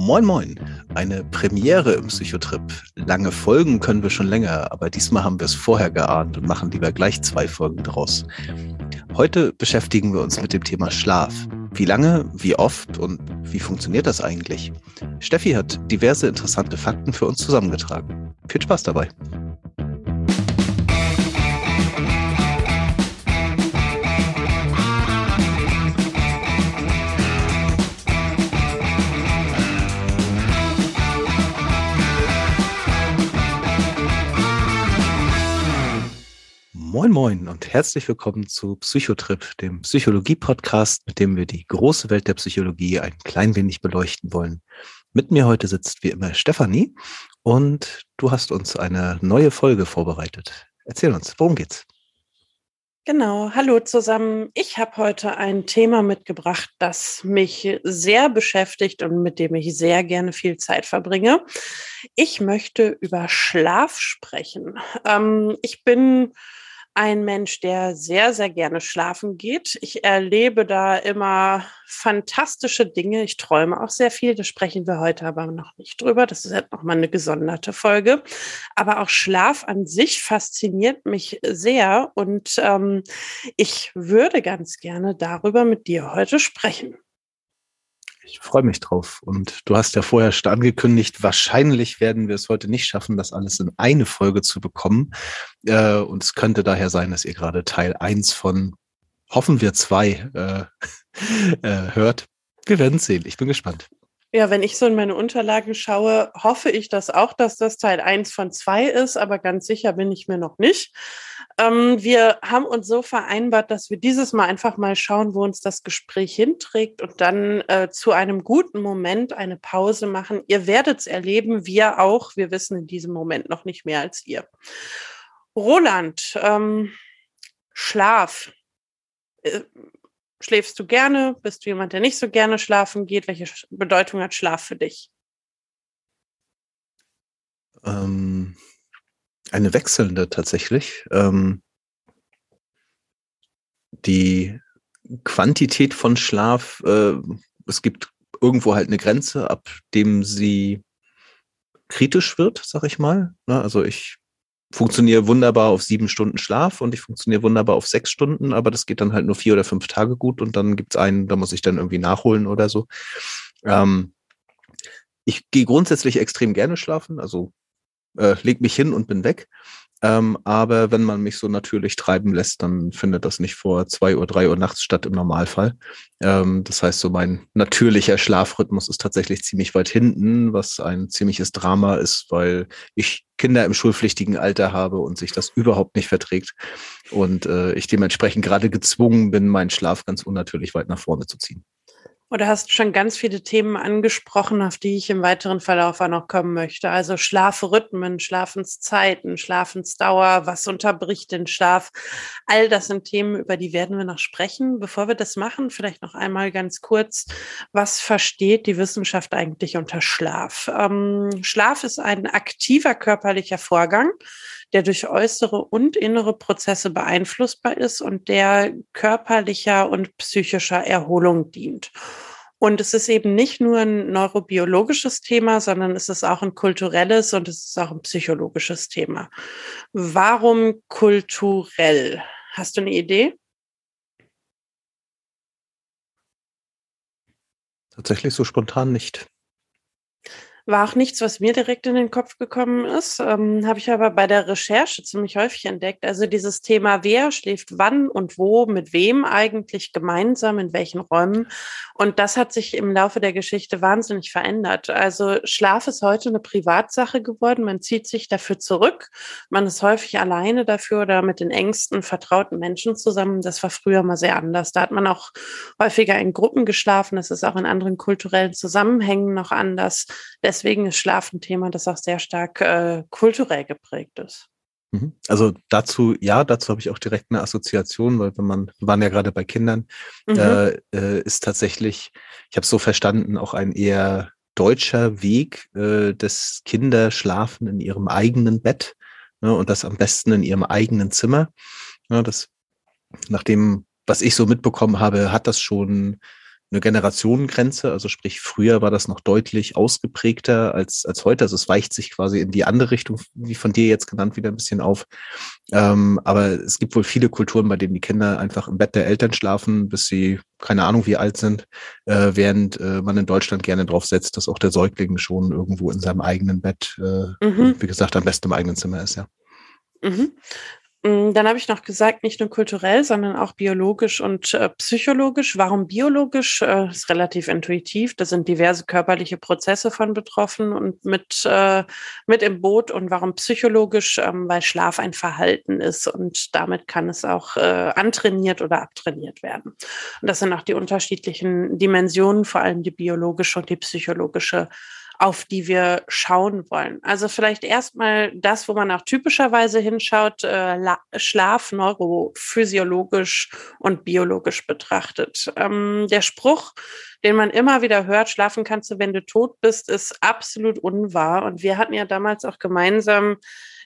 Moin Moin, eine Premiere im Psychotrip. Lange Folgen können wir schon länger, aber diesmal haben wir es vorher geahnt und machen lieber gleich zwei Folgen draus. Heute beschäftigen wir uns mit dem Thema Schlaf. Wie lange, wie oft und wie funktioniert das eigentlich? Steffi hat diverse interessante Fakten für uns zusammengetragen. Viel Spaß dabei. Moin Moin und herzlich willkommen zu Psychotrip, dem Psychologie-Podcast, mit dem wir die große Welt der Psychologie ein klein wenig beleuchten wollen. Mit mir heute sitzt wie immer Stefanie und du hast uns eine neue Folge vorbereitet. Erzähl uns, worum geht's? Genau, hallo zusammen. Ich habe heute ein Thema mitgebracht, das mich sehr beschäftigt und mit dem ich sehr gerne viel Zeit verbringe. Ich möchte über Schlaf sprechen. Ähm, ich bin ein Mensch, der sehr, sehr gerne schlafen geht. Ich erlebe da immer fantastische Dinge. Ich träume auch sehr viel. Da sprechen wir heute aber noch nicht drüber. Das ist halt nochmal eine gesonderte Folge. Aber auch Schlaf an sich fasziniert mich sehr. Und ähm, ich würde ganz gerne darüber mit dir heute sprechen. Ich freue mich drauf. Und du hast ja vorher schon angekündigt, wahrscheinlich werden wir es heute nicht schaffen, das alles in eine Folge zu bekommen. Äh, und es könnte daher sein, dass ihr gerade Teil eins von, hoffen wir zwei, äh, äh, hört. Wir werden sehen. Ich bin gespannt. Ja, wenn ich so in meine Unterlagen schaue, hoffe ich das auch, dass das Teil eins von zwei ist, aber ganz sicher bin ich mir noch nicht. Ähm, wir haben uns so vereinbart, dass wir dieses Mal einfach mal schauen, wo uns das Gespräch hinträgt und dann äh, zu einem guten Moment eine Pause machen. Ihr werdet es erleben, wir auch. Wir wissen in diesem Moment noch nicht mehr als ihr. Roland, ähm, Schlaf. Äh, schläfst du gerne? Bist du jemand, der nicht so gerne schlafen geht? Welche Bedeutung hat Schlaf für dich? Ähm, eine wechselnde tatsächlich. Ähm, die Quantität von Schlaf, äh, es gibt irgendwo halt eine Grenze, ab dem sie kritisch wird, sag ich mal. Ne? Also ich funktioniere wunderbar auf sieben Stunden Schlaf und ich funktioniere wunderbar auf sechs Stunden, aber das geht dann halt nur vier oder fünf Tage gut und dann gibt's einen, da muss ich dann irgendwie nachholen oder so. Ähm, ich gehe grundsätzlich extrem gerne schlafen, also äh, leg mich hin und bin weg. Ähm, aber wenn man mich so natürlich treiben lässt, dann findet das nicht vor zwei Uhr, drei Uhr nachts statt im Normalfall. Ähm, das heißt, so mein natürlicher Schlafrhythmus ist tatsächlich ziemlich weit hinten, was ein ziemliches Drama ist, weil ich Kinder im schulpflichtigen Alter habe und sich das überhaupt nicht verträgt. Und äh, ich dementsprechend gerade gezwungen bin, meinen Schlaf ganz unnatürlich weit nach vorne zu ziehen. Oder hast schon ganz viele Themen angesprochen, auf die ich im weiteren Verlauf auch noch kommen möchte. Also Schlafrhythmen, Schlafenszeiten, Schlafensdauer, was unterbricht den Schlaf? All das sind Themen, über die werden wir noch sprechen. Bevor wir das machen, vielleicht noch einmal ganz kurz, was versteht die Wissenschaft eigentlich unter Schlaf? Ähm, Schlaf ist ein aktiver körperlicher Vorgang, der durch äußere und innere Prozesse beeinflussbar ist und der körperlicher und psychischer Erholung dient. Und es ist eben nicht nur ein neurobiologisches Thema, sondern es ist auch ein kulturelles und es ist auch ein psychologisches Thema. Warum kulturell? Hast du eine Idee? Tatsächlich so spontan nicht. War auch nichts, was mir direkt in den Kopf gekommen ist. Ähm, Habe ich aber bei der Recherche ziemlich häufig entdeckt. Also dieses Thema, wer schläft wann und wo, mit wem eigentlich gemeinsam, in welchen Räumen. Und das hat sich im Laufe der Geschichte wahnsinnig verändert. Also Schlaf ist heute eine Privatsache geworden. Man zieht sich dafür zurück. Man ist häufig alleine dafür oder mit den engsten, vertrauten Menschen zusammen. Das war früher mal sehr anders. Da hat man auch häufiger in Gruppen geschlafen. Das ist auch in anderen kulturellen Zusammenhängen noch anders. Deswegen deswegen ist Schlaf ein Thema, das auch sehr stark äh, kulturell geprägt ist. Mhm. Also dazu, ja, dazu habe ich auch direkt eine Assoziation, weil wenn man, wir waren ja gerade bei Kindern, mhm. äh, ist tatsächlich, ich habe es so verstanden, auch ein eher deutscher Weg, äh, des Kinder schlafen in ihrem eigenen Bett ne, und das am besten in ihrem eigenen Zimmer. Ja, das, nach dem, was ich so mitbekommen habe, hat das schon eine Generationengrenze. Also sprich, früher war das noch deutlich ausgeprägter als, als heute. Also es weicht sich quasi in die andere Richtung, wie von dir jetzt genannt, wieder ein bisschen auf. Ähm, aber es gibt wohl viele Kulturen, bei denen die Kinder einfach im Bett der Eltern schlafen, bis sie keine Ahnung wie alt sind, äh, während äh, man in Deutschland gerne drauf setzt, dass auch der Säugling schon irgendwo in seinem eigenen Bett, äh, mhm. wie gesagt, am besten im eigenen Zimmer ist, ja. Mhm. Mm, dann habe ich noch gesagt, nicht nur kulturell, sondern auch biologisch und äh, psychologisch. Warum biologisch? Äh, ist relativ intuitiv. Da sind diverse körperliche Prozesse von betroffen und mit, äh, mit im Boot. Und warum psychologisch? Ähm, weil Schlaf ein Verhalten ist und damit kann es auch äh, antrainiert oder abtrainiert werden. Und das sind auch die unterschiedlichen Dimensionen, vor allem die biologische und die psychologische auf die wir schauen wollen. Also vielleicht erstmal das, wo man auch typischerweise hinschaut, äh, Schlaf neurophysiologisch und biologisch betrachtet. Ähm, der Spruch, den man immer wieder hört, schlafen kannst du, wenn du tot bist, ist absolut unwahr. Und wir hatten ja damals auch gemeinsam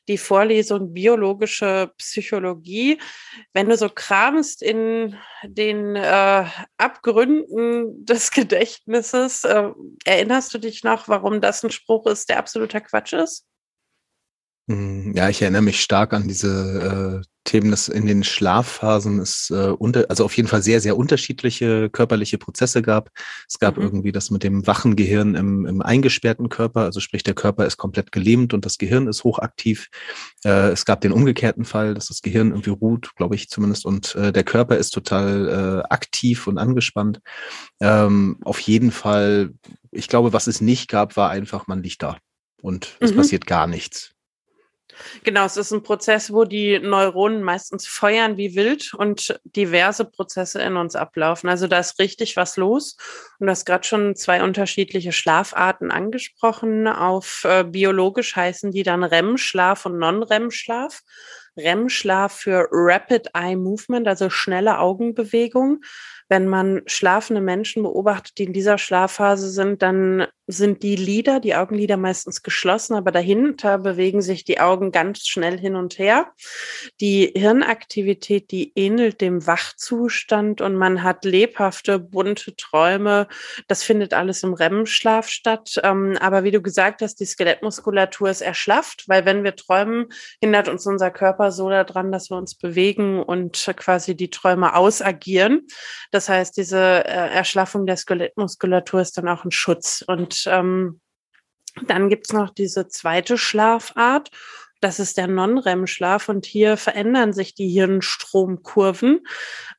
die Vorlesung Biologische Psychologie. Wenn du so kramst in den äh, Abgründen des Gedächtnisses, äh, erinnerst du dich noch, warum das ein Spruch ist, der absoluter Quatsch ist? Hm, ja, ich erinnere mich stark an diese äh, Themen, dass in den Schlafphasen es äh, unter, also auf jeden Fall sehr, sehr unterschiedliche körperliche Prozesse gab. Es gab mhm. irgendwie das mit dem wachen Gehirn im, im eingesperrten Körper, also sprich der Körper ist komplett gelähmt und das Gehirn ist hochaktiv. Äh, es gab den umgekehrten Fall, dass das Gehirn irgendwie ruht, glaube ich zumindest, und äh, der Körper ist total äh, aktiv und angespannt. Ähm, auf jeden Fall, ich glaube, was es nicht gab, war einfach, man liegt da und es mhm. passiert gar nichts. Genau, es ist ein Prozess, wo die Neuronen meistens feuern wie wild und diverse Prozesse in uns ablaufen. Also da ist richtig was los. Und du hast gerade schon zwei unterschiedliche Schlafarten angesprochen. Auf äh, biologisch heißen die dann REM-Schlaf und Non-REM-Schlaf. REM-Schlaf für Rapid Eye Movement, also schnelle Augenbewegung. Wenn man schlafende Menschen beobachtet, die in dieser Schlafphase sind, dann sind die Lider, die Augenlider meistens geschlossen, aber dahinter bewegen sich die Augen ganz schnell hin und her. Die Hirnaktivität, die ähnelt dem Wachzustand und man hat lebhafte, bunte Träume. Das findet alles im REM-Schlaf statt. Ähm, aber wie du gesagt hast, die Skelettmuskulatur ist erschlafft, weil wenn wir träumen, hindert uns unser Körper so daran, dass wir uns bewegen und quasi die Träume ausagieren. Das heißt, diese äh, Erschlaffung der Skelettmuskulatur ist dann auch ein Schutz. Und ähm, dann gibt's noch diese zweite Schlafart. Das ist der Non-REM-Schlaf und hier verändern sich die Hirnstromkurven.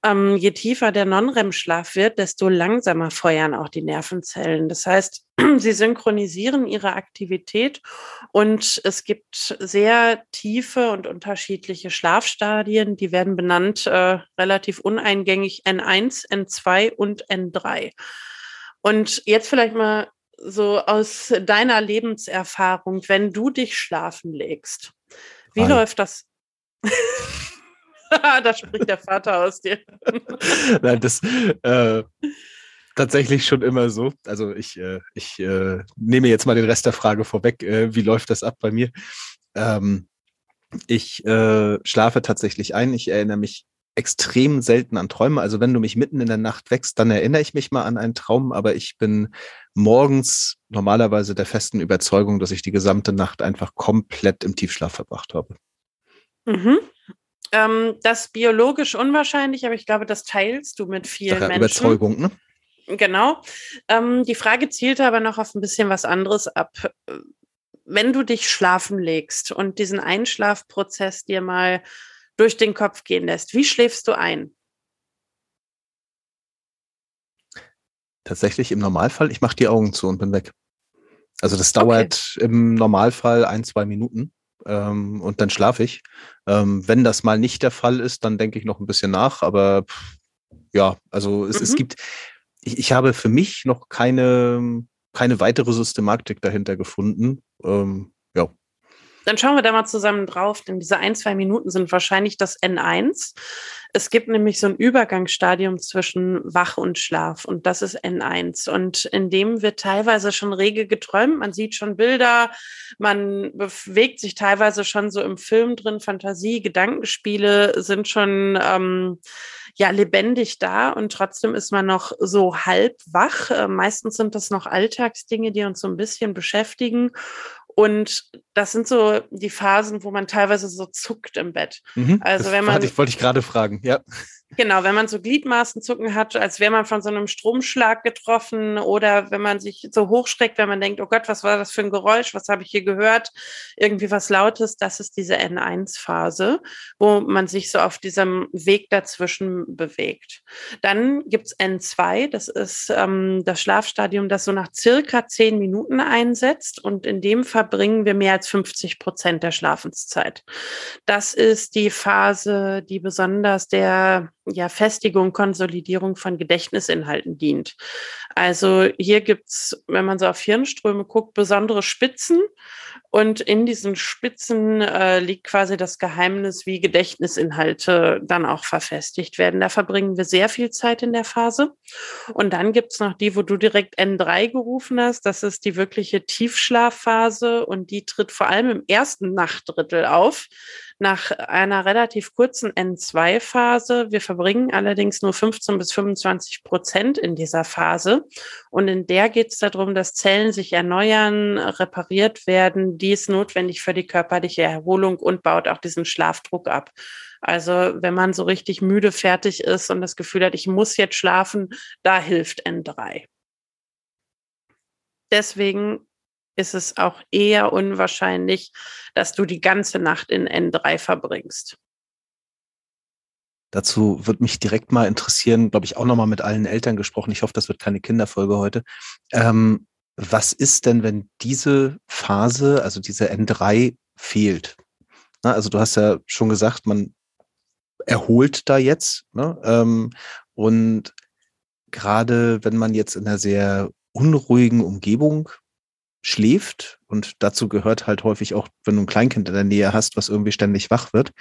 Ähm, je tiefer der Non-REM-Schlaf wird, desto langsamer feuern auch die Nervenzellen. Das heißt, sie synchronisieren ihre Aktivität und es gibt sehr tiefe und unterschiedliche Schlafstadien, die werden benannt äh, relativ uneingängig N1, N2 und N3. Und jetzt vielleicht mal so aus deiner Lebenserfahrung, wenn du dich schlafen legst, wie Hi. läuft das? da spricht der Vater aus dir. Nein, das äh, tatsächlich schon immer so. Also ich, äh, ich äh, nehme jetzt mal den Rest der Frage vorweg. Äh, wie läuft das ab bei mir? Ähm, ich äh, schlafe tatsächlich ein. Ich erinnere mich extrem selten an Träume. Also wenn du mich mitten in der Nacht wächst, dann erinnere ich mich mal an einen Traum, aber ich bin morgens normalerweise der festen Überzeugung, dass ich die gesamte Nacht einfach komplett im Tiefschlaf verbracht habe. Mhm. Ähm, das ist biologisch unwahrscheinlich, aber ich glaube, das teilst du mit vielen Sache, Menschen. Überzeugung, ne? Genau. Ähm, die Frage zielte aber noch auf ein bisschen was anderes ab. Wenn du dich schlafen legst und diesen Einschlafprozess dir mal durch den Kopf gehen lässt. Wie schläfst du ein? Tatsächlich im Normalfall, ich mache die Augen zu und bin weg. Also das dauert okay. im Normalfall ein, zwei Minuten ähm, und dann schlafe ich. Ähm, wenn das mal nicht der Fall ist, dann denke ich noch ein bisschen nach, aber pff, ja, also es, mhm. es gibt, ich, ich habe für mich noch keine, keine weitere Systematik dahinter gefunden. Ähm, ja. Dann schauen wir da mal zusammen drauf, denn diese ein, zwei Minuten sind wahrscheinlich das N1. Es gibt nämlich so ein Übergangsstadium zwischen Wach und Schlaf und das ist N1. Und in dem wird teilweise schon rege geträumt. Man sieht schon Bilder, man bewegt sich teilweise schon so im Film drin. Fantasie, Gedankenspiele sind schon ähm, ja lebendig da und trotzdem ist man noch so halb wach. Äh, meistens sind das noch Alltagsdinge, die uns so ein bisschen beschäftigen. Und das sind so die Phasen, wo man teilweise so zuckt im Bett. Mhm, also wenn man. Ich wollte ich gerade fragen, ja. Genau, wenn man so Gliedmaßenzucken hat, als wäre man von so einem Stromschlag getroffen oder wenn man sich so hochschreckt, wenn man denkt, oh Gott, was war das für ein Geräusch, was habe ich hier gehört, irgendwie was Lautes, das ist diese N1-Phase, wo man sich so auf diesem Weg dazwischen bewegt. Dann gibt's N2, das ist ähm, das Schlafstadium, das so nach circa zehn Minuten einsetzt. Und in dem verbringen wir mehr als 50 Prozent der Schlafenszeit. Das ist die Phase, die besonders der ja, Festigung, Konsolidierung von Gedächtnisinhalten dient. Also hier gibt's, wenn man so auf Hirnströme guckt, besondere Spitzen. Und in diesen Spitzen äh, liegt quasi das Geheimnis, wie Gedächtnisinhalte dann auch verfestigt werden. Da verbringen wir sehr viel Zeit in der Phase. Und dann gibt's noch die, wo du direkt N3 gerufen hast. Das ist die wirkliche Tiefschlafphase und die tritt vor allem im ersten Nachtdrittel auf nach einer relativ kurzen N2-Phase. Wir verbringen allerdings nur 15 bis 25 Prozent in dieser Phase. Und in der geht es darum, dass Zellen sich erneuern, repariert werden. Die ist notwendig für die körperliche Erholung und baut auch diesen Schlafdruck ab. Also wenn man so richtig müde fertig ist und das Gefühl hat, ich muss jetzt schlafen, da hilft N3. Deswegen ist es auch eher unwahrscheinlich, dass du die ganze Nacht in N3 verbringst. Dazu wird mich direkt mal interessieren, glaube ich, auch nochmal mit allen Eltern gesprochen. Ich hoffe, das wird keine Kinderfolge heute. Ähm, was ist denn, wenn diese Phase, also diese N3 fehlt? Na, also du hast ja schon gesagt, man erholt da jetzt. Ne? Ähm, und gerade wenn man jetzt in einer sehr unruhigen Umgebung schläft und dazu gehört halt häufig auch, wenn du ein Kleinkind in der Nähe hast, was irgendwie ständig wach wird,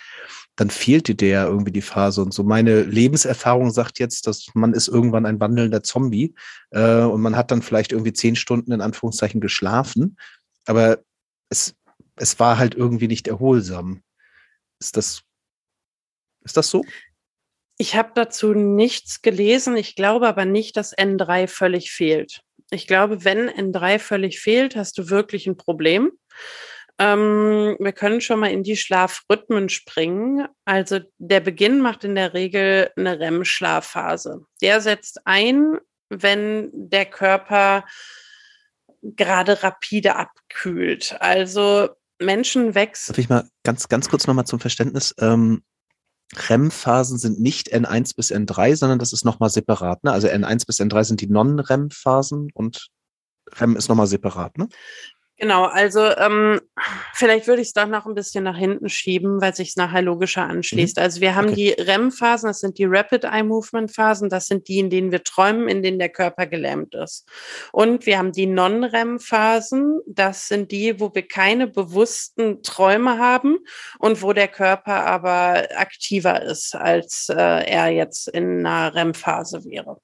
dann fehlt dir der irgendwie die Phase. Und so meine Lebenserfahrung sagt jetzt, dass man ist irgendwann ein wandelnder Zombie äh, und man hat dann vielleicht irgendwie zehn Stunden in Anführungszeichen geschlafen, aber es, es war halt irgendwie nicht erholsam. Ist das, ist das so? Ich habe dazu nichts gelesen. Ich glaube aber nicht, dass N3 völlig fehlt. Ich glaube, wenn N3 völlig fehlt, hast du wirklich ein Problem. Ähm, wir können schon mal in die Schlafrhythmen springen. Also der Beginn macht in der Regel eine REM-Schlafphase. Der setzt ein, wenn der Körper gerade rapide abkühlt. Also Menschen wechseln. Darf ich mal ganz, ganz kurz nochmal zum Verständnis? Ähm, REM-Phasen sind nicht N1 bis N3, sondern das ist nochmal separat. Ne? Also N1 bis N3 sind die Non-REM-Phasen und REM ist nochmal separat. Ne? Genau, also ähm, vielleicht würde ich es doch noch ein bisschen nach hinten schieben, weil sich es nachher logischer anschließt. Mhm. Also wir haben okay. die REM-Phasen, das sind die Rapid Eye Movement Phasen, das sind die, in denen wir träumen, in denen der Körper gelähmt ist. Und wir haben die Non-REM-Phasen, das sind die, wo wir keine bewussten Träume haben und wo der Körper aber aktiver ist, als äh, er jetzt in einer REM-Phase wäre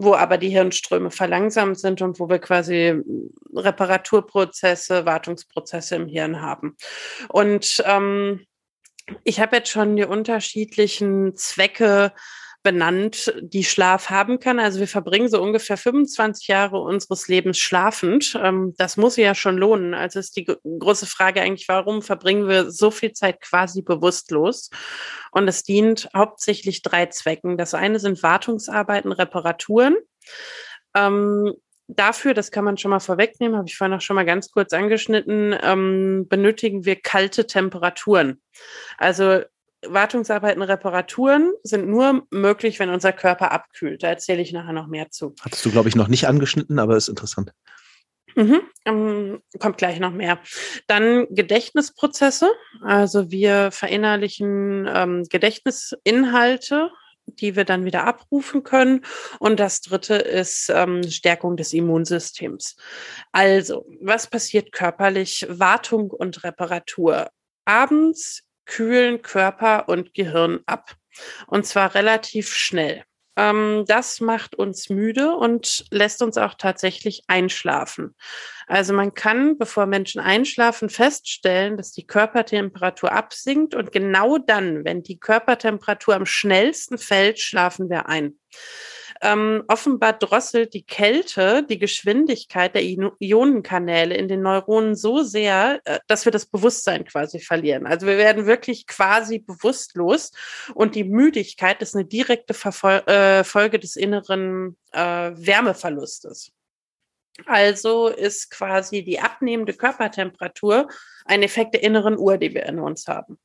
wo aber die Hirnströme verlangsamt sind und wo wir quasi Reparaturprozesse, Wartungsprozesse im Hirn haben. Und ähm, ich habe jetzt schon die unterschiedlichen Zwecke benannt, die Schlaf haben kann. Also wir verbringen so ungefähr 25 Jahre unseres Lebens schlafend. Ähm, das muss ja schon lohnen. Also ist die große Frage eigentlich, warum verbringen wir so viel Zeit quasi bewusstlos? Und es dient hauptsächlich drei Zwecken. Das eine sind Wartungsarbeiten, Reparaturen. Ähm, dafür, das kann man schon mal vorwegnehmen, habe ich vorhin auch schon mal ganz kurz angeschnitten, ähm, benötigen wir kalte Temperaturen. Also Wartungsarbeiten, Reparaturen sind nur möglich, wenn unser Körper abkühlt. Da erzähle ich nachher noch mehr zu. Hattest du, glaube ich, noch nicht angeschnitten, aber ist interessant. Mhm, ähm, kommt gleich noch mehr. Dann Gedächtnisprozesse. Also wir verinnerlichen ähm, Gedächtnisinhalte, die wir dann wieder abrufen können. Und das dritte ist ähm, Stärkung des Immunsystems. Also, was passiert körperlich? Wartung und Reparatur. Abends kühlen Körper und Gehirn ab. Und zwar relativ schnell. Ähm, das macht uns müde und lässt uns auch tatsächlich einschlafen. Also man kann, bevor Menschen einschlafen, feststellen, dass die Körpertemperatur absinkt und genau dann, wenn die Körpertemperatur am schnellsten fällt, schlafen wir ein. Ähm, offenbar drosselt die Kälte die Geschwindigkeit der Ionenkanäle in den Neuronen so sehr, äh, dass wir das Bewusstsein quasi verlieren. Also wir werden wirklich quasi bewusstlos und die Müdigkeit ist eine direkte Verfol äh, Folge des inneren äh, Wärmeverlustes. Also ist quasi die abnehmende Körpertemperatur ein Effekt der inneren Uhr, die wir in uns haben.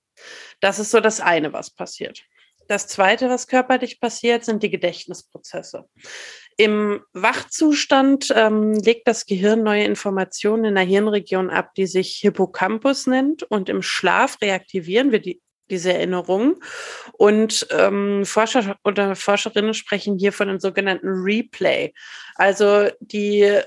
Das ist so das eine, was passiert. Das Zweite, was körperlich passiert, sind die Gedächtnisprozesse. Im Wachzustand ähm, legt das Gehirn neue Informationen in einer Hirnregion ab, die sich Hippocampus nennt. Und im Schlaf reaktivieren wir die, diese Erinnerungen. Und ähm, Forscher oder Forscherinnen sprechen hier von einem sogenannten Replay. Also die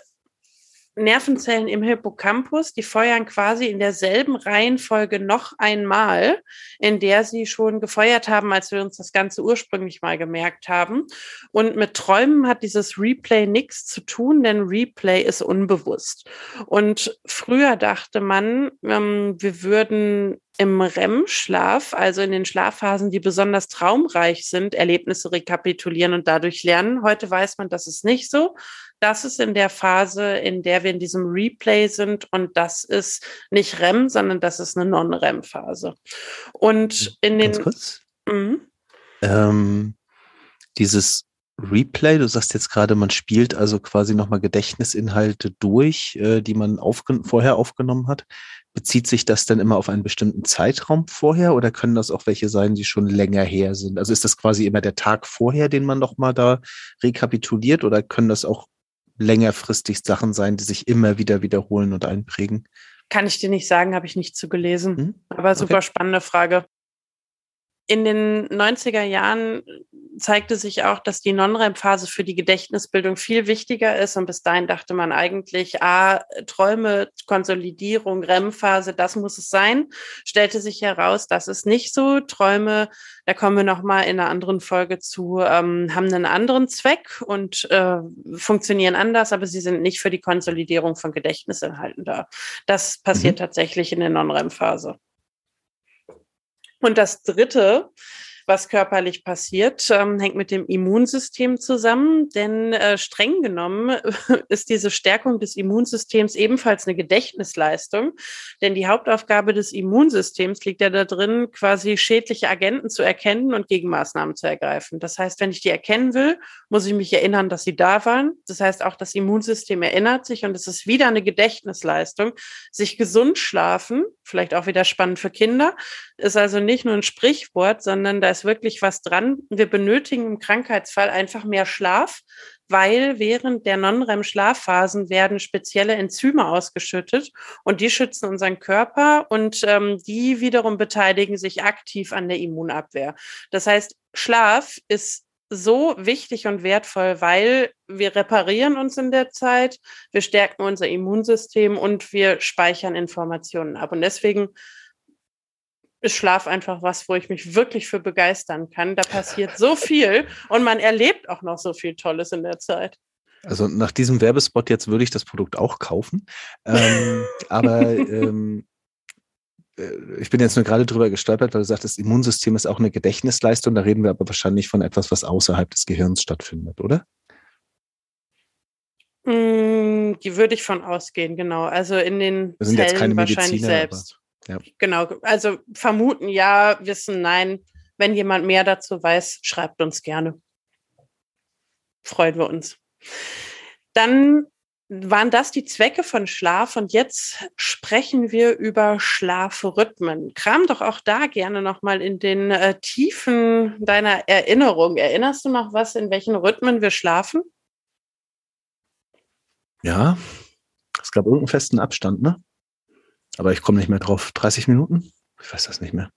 Nervenzellen im Hippocampus, die feuern quasi in derselben Reihenfolge noch einmal, in der sie schon gefeuert haben, als wir uns das Ganze ursprünglich mal gemerkt haben. Und mit Träumen hat dieses Replay nichts zu tun, denn Replay ist unbewusst. Und früher dachte man, ähm, wir würden im REM-Schlaf, also in den Schlafphasen, die besonders traumreich sind, Erlebnisse rekapitulieren und dadurch lernen. Heute weiß man, das ist nicht so. Das ist in der Phase, in der wir in diesem Replay sind und das ist nicht REM, sondern das ist eine Non-REM-Phase. Und in den... Ganz kurz. Mhm. Ähm, dieses Replay, du sagst jetzt gerade, man spielt also quasi nochmal Gedächtnisinhalte durch, äh, die man aufgen vorher aufgenommen hat. Bezieht sich das dann immer auf einen bestimmten Zeitraum vorher oder können das auch welche sein, die schon länger her sind? Also ist das quasi immer der Tag vorher, den man nochmal da rekapituliert oder können das auch längerfristig Sachen sein, die sich immer wieder wiederholen und einprägen? Kann ich dir nicht sagen, habe ich nicht zu gelesen. Hm? Aber super okay. spannende Frage in den 90er Jahren zeigte sich auch, dass die Non-REM-Phase für die Gedächtnisbildung viel wichtiger ist. Und bis dahin dachte man eigentlich, ah, Träume, Konsolidierung, REM-Phase, das muss es sein. Stellte sich heraus, das ist nicht so. Träume, da kommen wir nochmal in einer anderen Folge zu, ähm, haben einen anderen Zweck und äh, funktionieren anders, aber sie sind nicht für die Konsolidierung von Gedächtnisinhalten da. Das passiert mhm. tatsächlich in der Non-REM-Phase. Und das Dritte, was körperlich passiert, ähm, hängt mit dem Immunsystem zusammen, denn äh, streng genommen ist diese Stärkung des Immunsystems ebenfalls eine Gedächtnisleistung, denn die Hauptaufgabe des Immunsystems liegt ja da drin, quasi schädliche Agenten zu erkennen und Gegenmaßnahmen zu ergreifen. Das heißt, wenn ich die erkennen will, muss ich mich erinnern, dass sie da waren. Das heißt, auch das Immunsystem erinnert sich und es ist wieder eine Gedächtnisleistung, sich gesund schlafen, vielleicht auch wieder spannend für Kinder, ist also nicht nur ein Sprichwort, sondern da ist wirklich was dran. Wir benötigen im Krankheitsfall einfach mehr Schlaf, weil während der Non-REM-Schlafphasen werden spezielle Enzyme ausgeschüttet und die schützen unseren Körper und ähm, die wiederum beteiligen sich aktiv an der Immunabwehr. Das heißt, Schlaf ist so wichtig und wertvoll, weil wir reparieren uns in der Zeit, wir stärken unser Immunsystem und wir speichern Informationen ab. Und deswegen ist Schlaf einfach was, wo ich mich wirklich für begeistern kann. Da passiert so viel und man erlebt auch noch so viel Tolles in der Zeit. Also nach diesem Werbespot jetzt würde ich das Produkt auch kaufen. Ähm, aber ähm, äh, ich bin jetzt nur gerade drüber gestolpert, weil du sagst, das Immunsystem ist auch eine Gedächtnisleistung. Da reden wir aber wahrscheinlich von etwas, was außerhalb des Gehirns stattfindet, oder? Mm, die würde ich von ausgehen, genau. Also in den wir sind Zellen jetzt keine wahrscheinlich Mediziner, selbst. Ja. Genau, also vermuten ja, wissen nein. Wenn jemand mehr dazu weiß, schreibt uns gerne. Freuen wir uns. Dann waren das die Zwecke von Schlaf und jetzt sprechen wir über Schlafrhythmen. Kram doch auch da gerne nochmal in den äh, Tiefen deiner Erinnerung. Erinnerst du noch was, in welchen Rhythmen wir schlafen? Ja, es gab irgendeinen festen Abstand, ne? Aber ich komme nicht mehr drauf. 30 Minuten? Ich weiß das nicht mehr.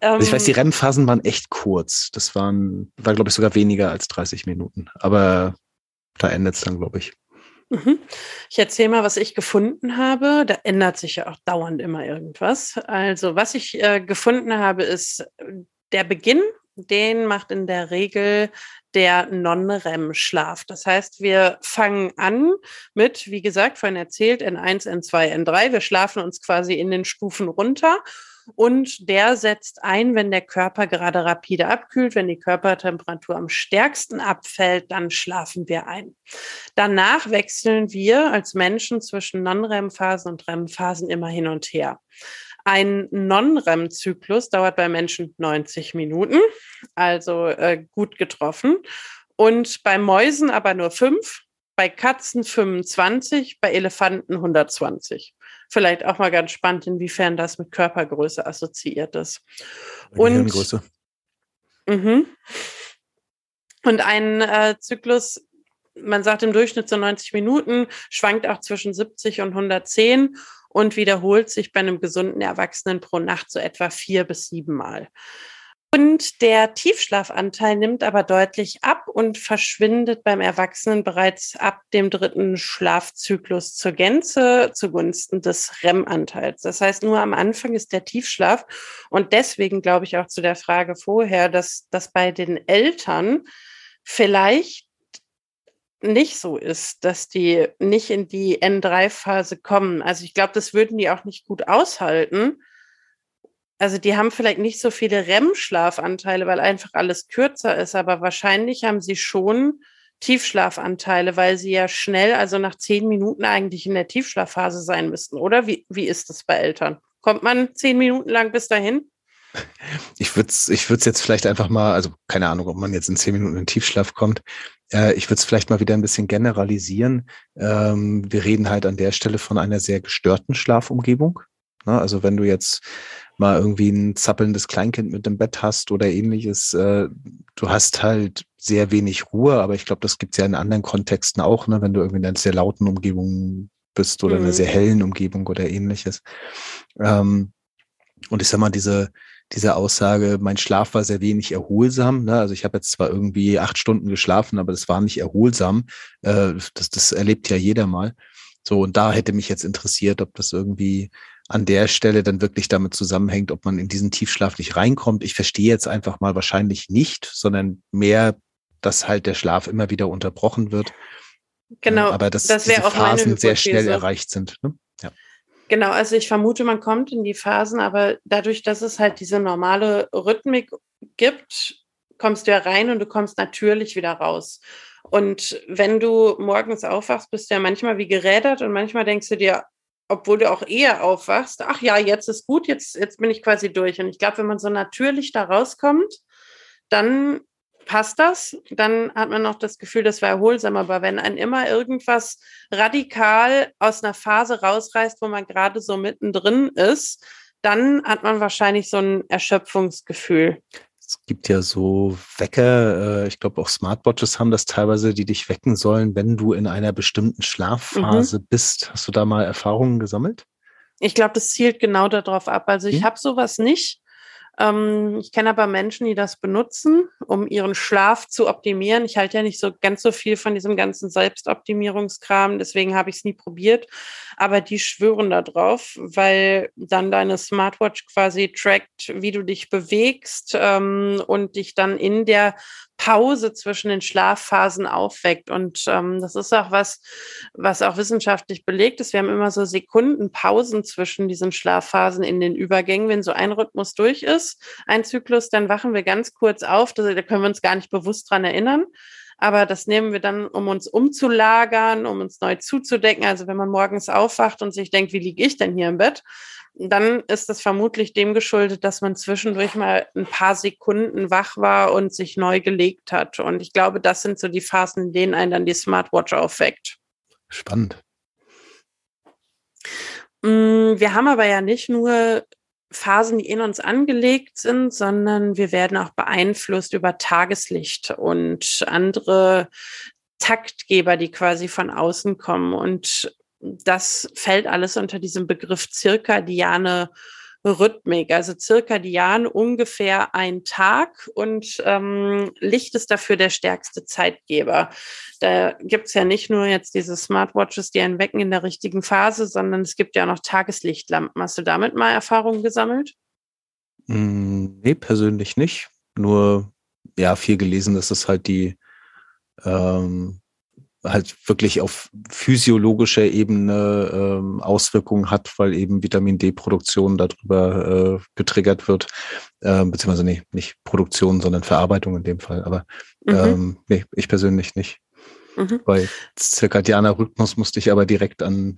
also ich weiß, die ähm. REM-Phasen waren echt kurz. Das waren, war, glaube ich, sogar weniger als 30 Minuten. Aber da endet es dann, glaube ich. Mhm. Ich erzähle mal, was ich gefunden habe. Da ändert sich ja auch dauernd immer irgendwas. Also, was ich äh, gefunden habe, ist der Beginn den macht in der Regel der Non-REM-Schlaf. Das heißt, wir fangen an mit, wie gesagt, vorhin erzählt, N1, N2, N3. Wir schlafen uns quasi in den Stufen runter und der setzt ein, wenn der Körper gerade rapide abkühlt, wenn die Körpertemperatur am stärksten abfällt, dann schlafen wir ein. Danach wechseln wir als Menschen zwischen Non-REM-Phasen und REM-Phasen immer hin und her. Ein Non-REM-Zyklus dauert bei Menschen 90 Minuten, also äh, gut getroffen. Und bei Mäusen aber nur fünf, bei Katzen 25, bei Elefanten 120 vielleicht auch mal ganz spannend, inwiefern das mit Körpergröße assoziiert ist. Und, Hirngröße. Mhm. Und ein äh, Zyklus, man sagt im Durchschnitt so 90 Minuten, schwankt auch zwischen 70 und 110 und wiederholt sich bei einem gesunden Erwachsenen pro Nacht so etwa vier bis sieben Mal. Und der Tiefschlafanteil nimmt aber deutlich ab und verschwindet beim Erwachsenen bereits ab dem dritten Schlafzyklus zur Gänze zugunsten des REM-Anteils. Das heißt, nur am Anfang ist der Tiefschlaf. Und deswegen glaube ich auch zu der Frage vorher, dass das bei den Eltern vielleicht nicht so ist, dass die nicht in die N3-Phase kommen. Also ich glaube, das würden die auch nicht gut aushalten also die haben vielleicht nicht so viele REM-Schlafanteile, weil einfach alles kürzer ist, aber wahrscheinlich haben sie schon Tiefschlafanteile, weil sie ja schnell, also nach zehn Minuten eigentlich in der Tiefschlafphase sein müssten, oder? Wie, wie ist das bei Eltern? Kommt man zehn Minuten lang bis dahin? Ich würde es ich würd's jetzt vielleicht einfach mal, also keine Ahnung, ob man jetzt in zehn Minuten in Tiefschlaf kommt. Äh, ich würde es vielleicht mal wieder ein bisschen generalisieren. Ähm, wir reden halt an der Stelle von einer sehr gestörten Schlafumgebung. Ne? Also wenn du jetzt mal irgendwie ein zappelndes Kleinkind mit dem Bett hast oder ähnliches. Äh, du hast halt sehr wenig Ruhe, aber ich glaube, das gibt's ja in anderen Kontexten auch, ne, wenn du irgendwie in einer sehr lauten Umgebung bist oder mhm. in einer sehr hellen Umgebung oder ähnliches. Ähm, und ich sag mal, diese, diese Aussage, mein Schlaf war sehr wenig erholsam. Ne? Also ich habe jetzt zwar irgendwie acht Stunden geschlafen, aber das war nicht erholsam. Äh, das, das erlebt ja jeder mal. So, und da hätte mich jetzt interessiert, ob das irgendwie an der Stelle dann wirklich damit zusammenhängt, ob man in diesen Tiefschlaf nicht reinkommt. Ich verstehe jetzt einfach mal wahrscheinlich nicht, sondern mehr, dass halt der Schlaf immer wieder unterbrochen wird. Genau. Aber dass das diese Phasen sehr schnell erreicht sind. Ne? Genau, also ich vermute, man kommt in die Phasen, aber dadurch, dass es halt diese normale Rhythmik gibt, kommst du ja rein und du kommst natürlich wieder raus. Und wenn du morgens aufwachst, bist du ja manchmal wie gerädert und manchmal denkst du dir, obwohl du auch eher aufwachst, ach ja, jetzt ist gut, jetzt, jetzt bin ich quasi durch. Und ich glaube, wenn man so natürlich da rauskommt, dann passt das. Dann hat man noch das Gefühl, das war erholsam. Aber wenn ein immer irgendwas radikal aus einer Phase rausreißt, wo man gerade so mittendrin ist, dann hat man wahrscheinlich so ein Erschöpfungsgefühl. Es gibt ja so Wecker, äh, ich glaube auch Smartwatches haben das teilweise, die dich wecken sollen, wenn du in einer bestimmten Schlafphase mhm. bist. Hast du da mal Erfahrungen gesammelt? Ich glaube, das zielt genau darauf ab. Also ich hm? habe sowas nicht. Ähm, ich kenne aber Menschen, die das benutzen, um ihren Schlaf zu optimieren. Ich halte ja nicht so ganz so viel von diesem ganzen Selbstoptimierungskram, deswegen habe ich es nie probiert. Aber die schwören da drauf, weil dann deine Smartwatch quasi trackt, wie du dich bewegst ähm, und dich dann in der Pause zwischen den Schlafphasen aufweckt. Und ähm, das ist auch was, was auch wissenschaftlich belegt ist. Wir haben immer so Sekundenpausen zwischen diesen Schlafphasen in den Übergängen. Wenn so ein Rhythmus durch ist, ein Zyklus, dann wachen wir ganz kurz auf. Da, können wir uns gar nicht bewusst dran erinnern. Aber das nehmen wir dann, um uns umzulagern, um uns neu zuzudecken. Also wenn man morgens aufwacht und sich denkt, wie liege ich denn hier im Bett? Dann ist das vermutlich dem geschuldet, dass man zwischendurch mal ein paar Sekunden wach war und sich neu gelegt hat. Und ich glaube, das sind so die Phasen, in denen einen dann die Smartwatch aufweckt. Spannend. Mm, wir haben aber ja nicht nur Phasen, die in uns angelegt sind, sondern wir werden auch beeinflusst über Tageslicht und andere Taktgeber, die quasi von außen kommen. Und das fällt alles unter diesem Begriff zirkadiane Rhythmik. Also zirkadian ungefähr ein Tag und ähm, Licht ist dafür der stärkste Zeitgeber. Da gibt es ja nicht nur jetzt diese Smartwatches, die einen wecken in der richtigen Phase, sondern es gibt ja noch Tageslichtlampen. Hast du damit mal Erfahrungen gesammelt? Mm, nee, persönlich nicht. nur ja viel gelesen, dass es halt die ähm, halt wirklich auf physiologischer Ebene ähm, Auswirkungen hat, weil eben Vitamin D-Produktion darüber äh, getriggert wird, äh, beziehungsweise nee, nicht Produktion, sondern Verarbeitung in dem Fall. Aber mhm. ähm, nee, ich persönlich nicht. Mhm. Bei zirkadianer Rhythmus musste ich aber direkt an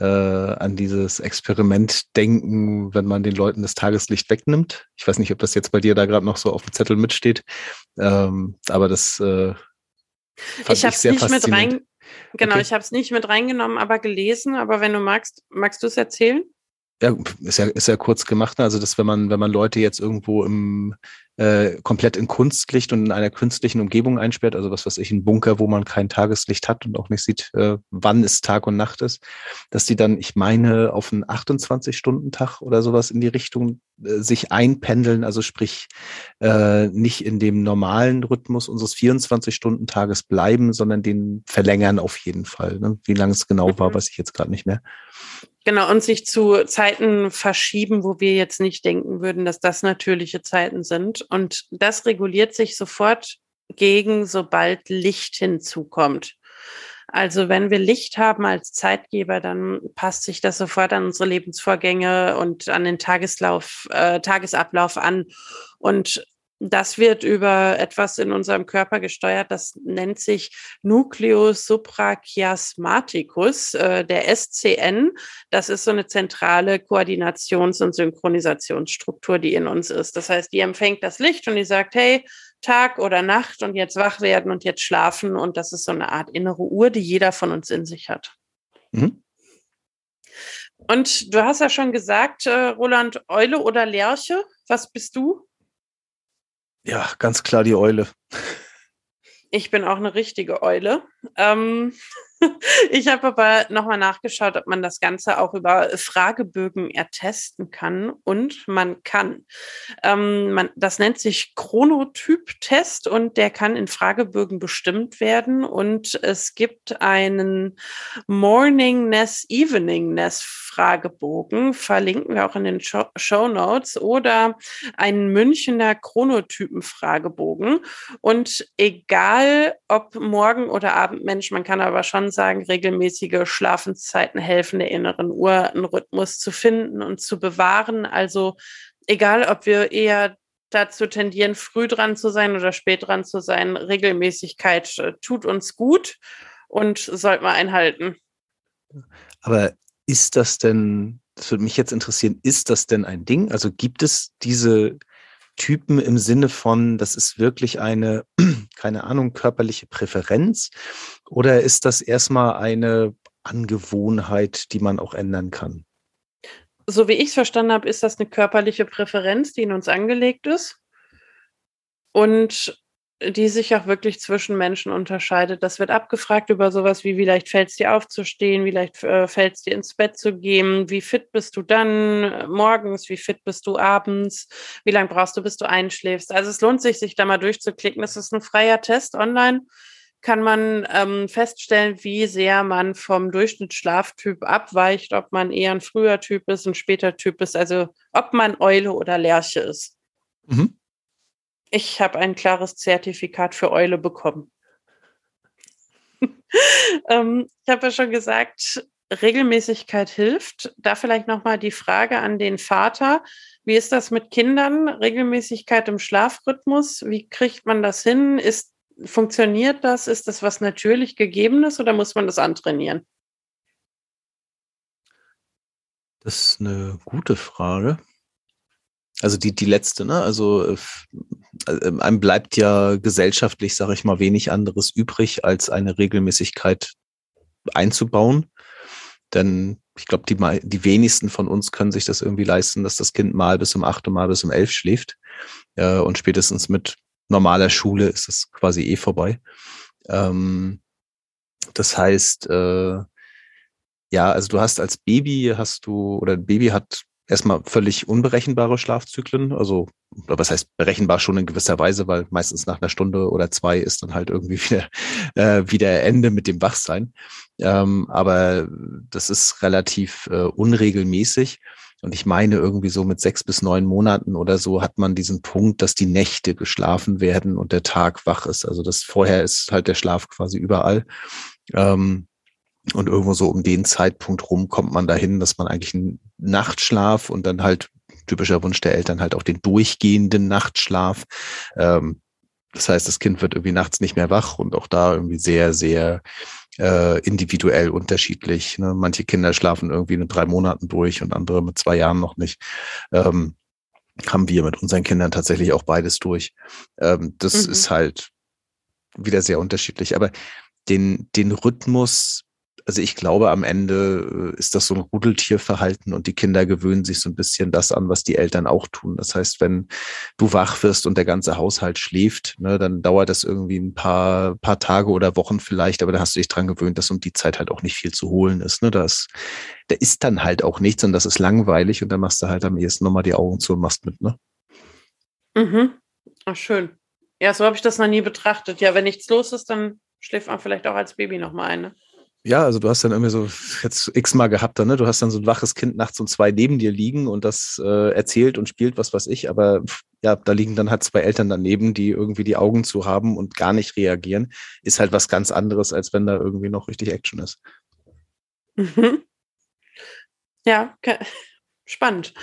äh, an dieses Experiment denken, wenn man den Leuten das Tageslicht wegnimmt. Ich weiß nicht, ob das jetzt bei dir da gerade noch so auf dem Zettel mitsteht, ähm, aber das äh, ich habe es nicht mit rein, genau, okay. ich habe es nicht mit reingenommen, aber gelesen. Aber wenn du magst, magst du es erzählen? Ja, ist ja, ist ja kurz gemacht. Ne? Also, dass wenn man, wenn man Leute jetzt irgendwo im äh, komplett in Kunstlicht und in einer künstlichen Umgebung einsperrt, also was weiß ich, ein Bunker, wo man kein Tageslicht hat und auch nicht sieht, äh, wann es Tag und Nacht ist, dass die dann, ich meine, auf einen 28-Stunden-Tag oder sowas in die Richtung äh, sich einpendeln, also sprich äh, nicht in dem normalen Rhythmus unseres 24-Stunden-Tages bleiben, sondern den verlängern auf jeden Fall. Ne? Wie lange es genau war, mhm. weiß ich jetzt gerade nicht mehr. Genau, und sich zu Zeiten verschieben, wo wir jetzt nicht denken würden, dass das natürliche Zeiten sind. Und das reguliert sich sofort gegen, sobald Licht hinzukommt. Also wenn wir Licht haben als Zeitgeber, dann passt sich das sofort an unsere Lebensvorgänge und an den Tageslauf, äh, Tagesablauf an. Und das wird über etwas in unserem Körper gesteuert, das nennt sich Nucleus suprachiasmaticus, äh, der SCN. Das ist so eine zentrale Koordinations- und Synchronisationsstruktur, die in uns ist. Das heißt, die empfängt das Licht und die sagt, hey, Tag oder Nacht und jetzt wach werden und jetzt schlafen. Und das ist so eine Art innere Uhr, die jeder von uns in sich hat. Mhm. Und du hast ja schon gesagt, äh, Roland, Eule oder Lerche, was bist du? Ja, ganz klar die Eule. Ich bin auch eine richtige Eule. Ähm, ich habe aber nochmal nachgeschaut, ob man das Ganze auch über Fragebögen ertesten kann. Und man kann. Ähm, man, das nennt sich Chronotyp-Test und der kann in Fragebögen bestimmt werden. Und es gibt einen Morningness, Eveningness Fragebogen, verlinken wir auch in den Show Notes, oder einen Münchner Chronotypen-Fragebogen. Und egal ob Morgen- oder Abendmensch, man kann aber schon sagen, regelmäßige Schlafenszeiten helfen, der inneren Uhr einen Rhythmus zu finden und zu bewahren. Also egal, ob wir eher dazu tendieren, früh dran zu sein oder spät dran zu sein, Regelmäßigkeit äh, tut uns gut und sollte man einhalten. Aber ist das denn, das würde mich jetzt interessieren, ist das denn ein Ding? Also gibt es diese Typen im Sinne von, das ist wirklich eine, keine Ahnung, körperliche Präferenz? Oder ist das erstmal eine Angewohnheit, die man auch ändern kann? So wie ich es verstanden habe, ist das eine körperliche Präferenz, die in uns angelegt ist. Und die sich auch wirklich zwischen Menschen unterscheidet. Das wird abgefragt über sowas wie, wie leicht fällt es dir aufzustehen, wie leicht äh, fällt es dir ins Bett zu gehen, wie fit bist du dann äh, morgens, wie fit bist du abends, wie lange brauchst du, bis du einschläfst. Also es lohnt sich, sich da mal durchzuklicken. Das ist ein freier Test online. Kann man ähm, feststellen, wie sehr man vom Durchschnittsschlaftyp abweicht, ob man eher ein früher Typ ist, ein später Typ ist, also ob man Eule oder Lerche ist. Mhm. Ich habe ein klares Zertifikat für Eule bekommen. ähm, ich habe ja schon gesagt, Regelmäßigkeit hilft. Da vielleicht nochmal die Frage an den Vater. Wie ist das mit Kindern? Regelmäßigkeit im Schlafrhythmus? Wie kriegt man das hin? Ist, funktioniert das? Ist das was natürlich Gegebenes oder muss man das antrainieren? Das ist eine gute Frage. Also die, die letzte, ne? Also äh, einem bleibt ja gesellschaftlich, sage ich mal, wenig anderes übrig, als eine Regelmäßigkeit einzubauen. Denn ich glaube, die, die wenigsten von uns können sich das irgendwie leisten, dass das Kind mal bis um acht und mal bis um elf schläft. Äh, und spätestens mit normaler Schule ist das quasi eh vorbei. Ähm, das heißt, äh, ja, also du hast als Baby hast du, oder ein Baby hat erstmal völlig unberechenbare Schlafzyklen. Also, was heißt berechenbar schon in gewisser Weise, weil meistens nach einer Stunde oder zwei ist dann halt irgendwie wieder, äh, wieder Ende mit dem Wachsein. Ähm, aber das ist relativ äh, unregelmäßig. Und ich meine, irgendwie so mit sechs bis neun Monaten oder so hat man diesen Punkt, dass die Nächte geschlafen werden und der Tag wach ist. Also das vorher ist halt der Schlaf quasi überall. Ähm, und irgendwo so um den Zeitpunkt rum kommt man dahin, dass man eigentlich einen Nachtschlaf und dann halt typischer Wunsch der Eltern halt auch den durchgehenden Nachtschlaf. Ähm, das heißt, das Kind wird irgendwie nachts nicht mehr wach und auch da irgendwie sehr, sehr äh, individuell unterschiedlich. Ne? Manche Kinder schlafen irgendwie mit drei Monaten durch und andere mit zwei Jahren noch nicht. Ähm, haben wir mit unseren Kindern tatsächlich auch beides durch. Ähm, das mhm. ist halt wieder sehr unterschiedlich. Aber den, den Rhythmus also ich glaube, am Ende äh, ist das so ein Rudeltierverhalten und die Kinder gewöhnen sich so ein bisschen das an, was die Eltern auch tun. Das heißt, wenn du wach wirst und der ganze Haushalt schläft, ne, dann dauert das irgendwie ein paar, paar Tage oder Wochen vielleicht, aber da hast du dich dran gewöhnt, dass um die Zeit halt auch nicht viel zu holen ist. Ne? Das, da ist dann halt auch nichts und das ist langweilig und dann machst du halt am ehesten nochmal die Augen zu und machst mit, ne? Mhm. Ach, schön. Ja, so habe ich das noch nie betrachtet. Ja, wenn nichts los ist, dann schläft man vielleicht auch als Baby nochmal ein. Ne? Ja, also du hast dann irgendwie so jetzt x-mal gehabt, dann, ne? Du hast dann so ein waches Kind nachts um zwei neben dir liegen und das äh, erzählt und spielt, was weiß ich, aber ja, da liegen dann halt zwei Eltern daneben, die irgendwie die Augen zu haben und gar nicht reagieren. Ist halt was ganz anderes, als wenn da irgendwie noch richtig Action ist. Mhm. Ja, okay. spannend.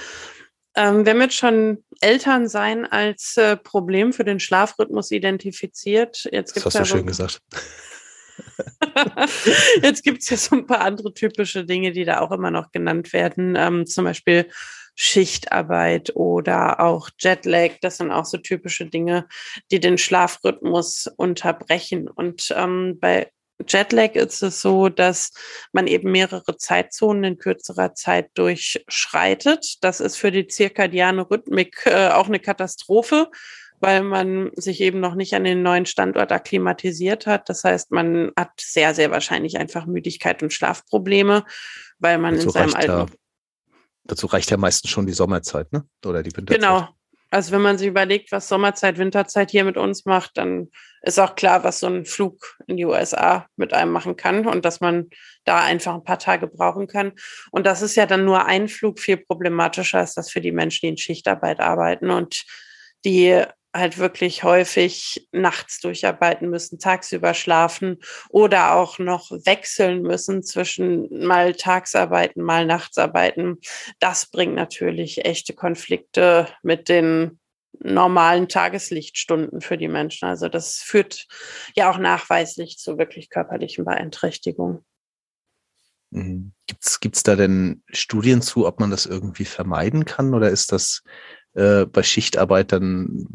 Ähm, wir haben jetzt schon Elternsein als äh, Problem für den Schlafrhythmus identifiziert. Jetzt gibt's das hast ja du schön gesagt. Jetzt gibt es ja so ein paar andere typische Dinge, die da auch immer noch genannt werden. Ähm, zum Beispiel Schichtarbeit oder auch Jetlag. Das sind auch so typische Dinge, die den Schlafrhythmus unterbrechen. Und ähm, bei Jetlag ist es so, dass man eben mehrere Zeitzonen in kürzerer Zeit durchschreitet. Das ist für die zirkadiane Rhythmik äh, auch eine Katastrophe weil man sich eben noch nicht an den neuen Standort akklimatisiert hat. Das heißt, man hat sehr, sehr wahrscheinlich einfach Müdigkeit und Schlafprobleme, weil man dazu in seinem alten. Ja, dazu reicht ja meistens schon die Sommerzeit, ne? Oder die Winterzeit. Genau. Also wenn man sich überlegt, was Sommerzeit, Winterzeit hier mit uns macht, dann ist auch klar, was so ein Flug in die USA mit einem machen kann und dass man da einfach ein paar Tage brauchen kann. Und das ist ja dann nur ein Flug viel problematischer als das für die Menschen, die in Schichtarbeit arbeiten und die halt wirklich häufig nachts durcharbeiten müssen, tagsüber schlafen oder auch noch wechseln müssen zwischen mal Tagsarbeiten, mal Nachtsarbeiten. Das bringt natürlich echte Konflikte mit den normalen Tageslichtstunden für die Menschen. Also das führt ja auch nachweislich zu wirklich körperlichen Beeinträchtigungen. Mhm. Gibt es da denn Studien zu, ob man das irgendwie vermeiden kann oder ist das äh, bei Schichtarbeitern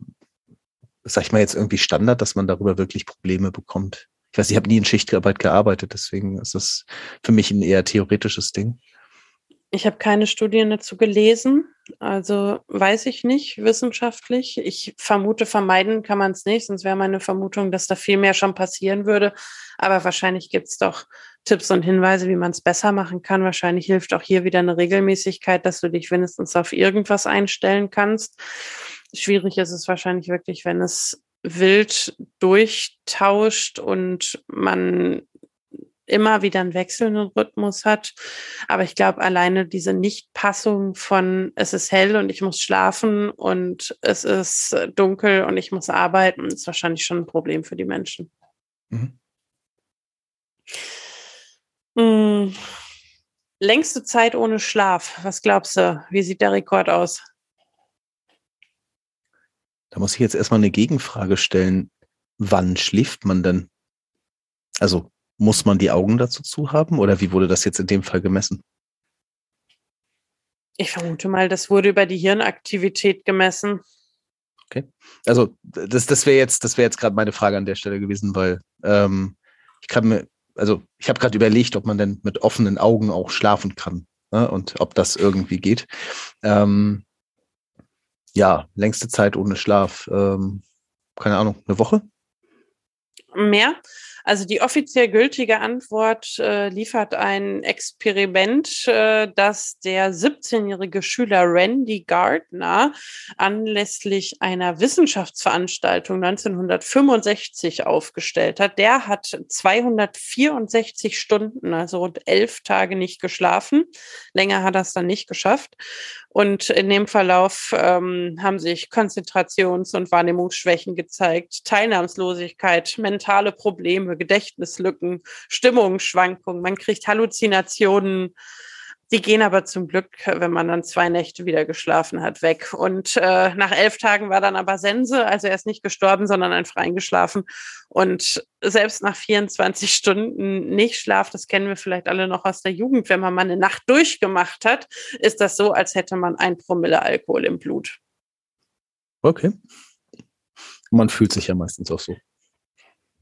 sag ich mal jetzt irgendwie Standard, dass man darüber wirklich Probleme bekommt? Ich weiß, ich habe nie in Schichtarbeit gearbeitet, deswegen ist das für mich ein eher theoretisches Ding. Ich habe keine Studien dazu gelesen, also weiß ich nicht wissenschaftlich. Ich vermute, vermeiden kann man es nicht, sonst wäre meine Vermutung, dass da viel mehr schon passieren würde. Aber wahrscheinlich gibt es doch Tipps und Hinweise, wie man es besser machen kann. Wahrscheinlich hilft auch hier wieder eine Regelmäßigkeit, dass du dich wenigstens auf irgendwas einstellen kannst. Schwierig ist es wahrscheinlich wirklich, wenn es wild durchtauscht und man immer wieder einen wechselnden Rhythmus hat. Aber ich glaube, alleine diese Nichtpassung von es ist hell und ich muss schlafen und es ist dunkel und ich muss arbeiten, ist wahrscheinlich schon ein Problem für die Menschen. Mhm. Hm. Längste Zeit ohne Schlaf. Was glaubst du? Wie sieht der Rekord aus? Da muss ich jetzt erstmal eine Gegenfrage stellen. Wann schläft man denn? Also muss man die Augen dazu zu haben oder wie wurde das jetzt in dem Fall gemessen? Ich vermute mal, das wurde über die Hirnaktivität gemessen. Okay. Also das, das wäre jetzt, das wäre jetzt gerade meine Frage an der Stelle gewesen, weil ähm, ich kann mir, also ich habe gerade überlegt, ob man denn mit offenen Augen auch schlafen kann ne? und ob das irgendwie geht. Ähm, ja, längste Zeit ohne Schlaf. Ähm, keine Ahnung, eine Woche? Mehr. Also die offiziell gültige Antwort äh, liefert ein Experiment, äh, das der 17-jährige Schüler Randy Gardner anlässlich einer Wissenschaftsveranstaltung 1965 aufgestellt hat. Der hat 264 Stunden, also rund elf Tage nicht geschlafen. Länger hat er es dann nicht geschafft. Und in dem Verlauf ähm, haben sich Konzentrations- und Wahrnehmungsschwächen gezeigt, Teilnahmslosigkeit, mentale Probleme, Gedächtnislücken, Stimmungsschwankungen. Man kriegt Halluzinationen, die gehen aber zum Glück, wenn man dann zwei Nächte wieder geschlafen hat, weg. Und äh, nach elf Tagen war dann aber Sense, also er ist nicht gestorben, sondern einfach eingeschlafen. Und selbst nach 24 Stunden nicht Schlaf, das kennen wir vielleicht alle noch aus der Jugend, wenn man mal eine Nacht durchgemacht hat, ist das so, als hätte man ein Promille Alkohol im Blut. Okay. Man fühlt sich ja meistens auch so.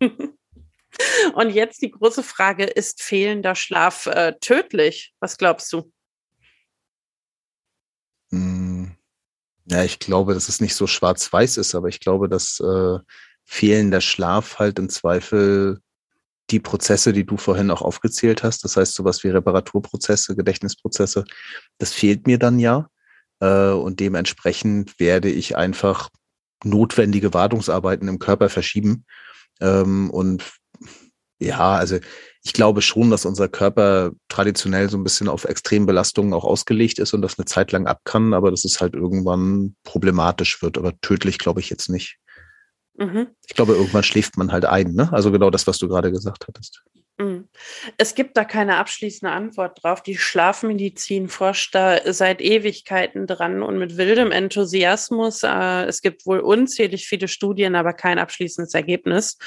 Und jetzt die große Frage, ist fehlender Schlaf äh, tödlich? Was glaubst du? Hm. Ja, ich glaube, dass es nicht so schwarz-weiß ist, aber ich glaube, dass äh, fehlender Schlaf halt im Zweifel die Prozesse, die du vorhin auch aufgezählt hast, das heißt sowas wie Reparaturprozesse, Gedächtnisprozesse, das fehlt mir dann ja. Äh, und dementsprechend werde ich einfach notwendige Wartungsarbeiten im Körper verschieben. Ähm, und ja, also ich glaube schon, dass unser Körper traditionell so ein bisschen auf Extrembelastungen auch ausgelegt ist und das eine Zeit lang ab kann, aber dass es halt irgendwann problematisch wird. Aber tödlich glaube ich jetzt nicht. Mhm. Ich glaube, irgendwann schläft man halt ein, ne? Also genau das, was du gerade gesagt hattest. Mhm. Es gibt da keine abschließende Antwort drauf. Die Schlafmedizin forscht da seit Ewigkeiten dran und mit wildem Enthusiasmus. Äh, es gibt wohl unzählig viele Studien, aber kein abschließendes Ergebnis.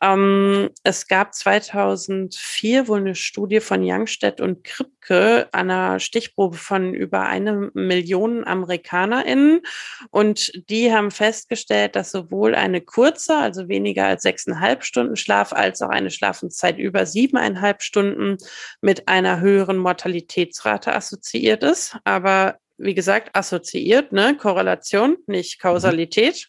Ähm, es gab 2004 wohl eine Studie von Youngstedt und Kripke, einer Stichprobe von über eine Million AmerikanerInnen. Und die haben festgestellt, dass sowohl eine kurze, also weniger als sechseinhalb Stunden Schlaf, als auch eine Schlafenszeit über siebeneinhalb Stunden mit einer höheren Mortalitätsrate assoziiert ist. Aber wie gesagt, assoziiert, ne? Korrelation, nicht Kausalität.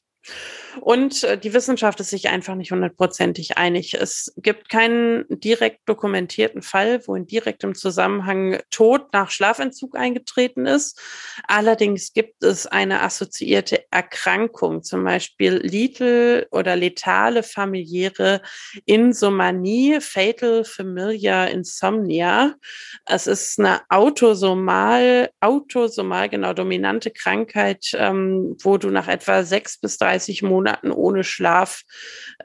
Und äh, die Wissenschaft ist sich einfach nicht hundertprozentig einig. Es gibt keinen direkt dokumentierten Fall, wo in direktem Zusammenhang Tod nach Schlafentzug eingetreten ist. Allerdings gibt es eine assoziierte Erkrankung, zum Beispiel Lethal oder letale familiäre Insomanie, Fatal Familiar Insomnia. Es ist eine autosomal, autosomal genau dominante Krankheit, ähm, wo du nach etwa sechs bis 30 Monaten Monaten ohne Schlaf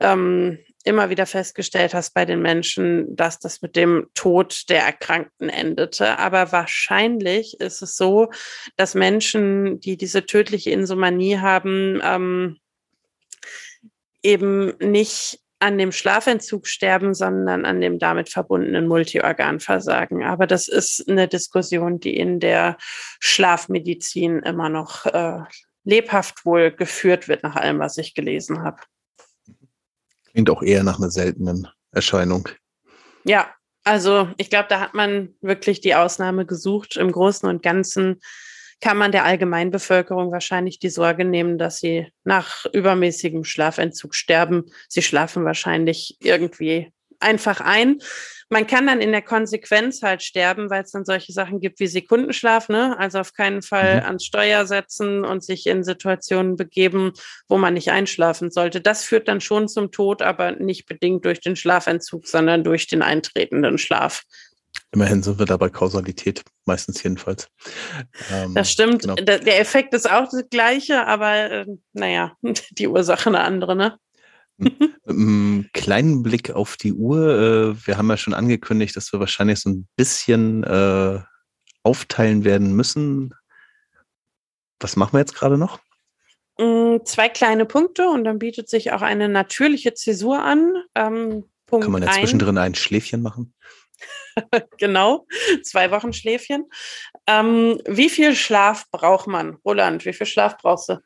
ähm, immer wieder festgestellt hast bei den Menschen, dass das mit dem Tod der Erkrankten endete. Aber wahrscheinlich ist es so, dass Menschen, die diese tödliche Insomanie haben, ähm, eben nicht an dem Schlafentzug sterben, sondern an dem damit verbundenen Multiorganversagen. Aber das ist eine Diskussion, die in der Schlafmedizin immer noch äh, lebhaft wohl geführt wird, nach allem, was ich gelesen habe. Klingt auch eher nach einer seltenen Erscheinung. Ja, also ich glaube, da hat man wirklich die Ausnahme gesucht. Im Großen und Ganzen kann man der Allgemeinbevölkerung wahrscheinlich die Sorge nehmen, dass sie nach übermäßigem Schlafentzug sterben. Sie schlafen wahrscheinlich irgendwie einfach ein. Man kann dann in der Konsequenz halt sterben, weil es dann solche Sachen gibt wie Sekundenschlaf, ne? Also auf keinen Fall mhm. ans Steuer setzen und sich in Situationen begeben, wo man nicht einschlafen sollte. Das führt dann schon zum Tod, aber nicht bedingt durch den Schlafentzug, sondern durch den eintretenden Schlaf. Immerhin sind wir da bei Kausalität, meistens jedenfalls. Ähm, das stimmt. Genau. Der Effekt ist auch das gleiche, aber äh, naja, die Ursache eine andere, ne? Einen kleinen Blick auf die Uhr. Äh, wir haben ja schon angekündigt, dass wir wahrscheinlich so ein bisschen äh, aufteilen werden müssen. Was machen wir jetzt gerade noch? Mm, zwei kleine Punkte und dann bietet sich auch eine natürliche Zäsur an. Ähm, Kann man ja zwischendrin ein Schläfchen machen? genau, zwei Wochen Schläfchen. Ähm, wie viel Schlaf braucht man? Roland, wie viel Schlaf brauchst du?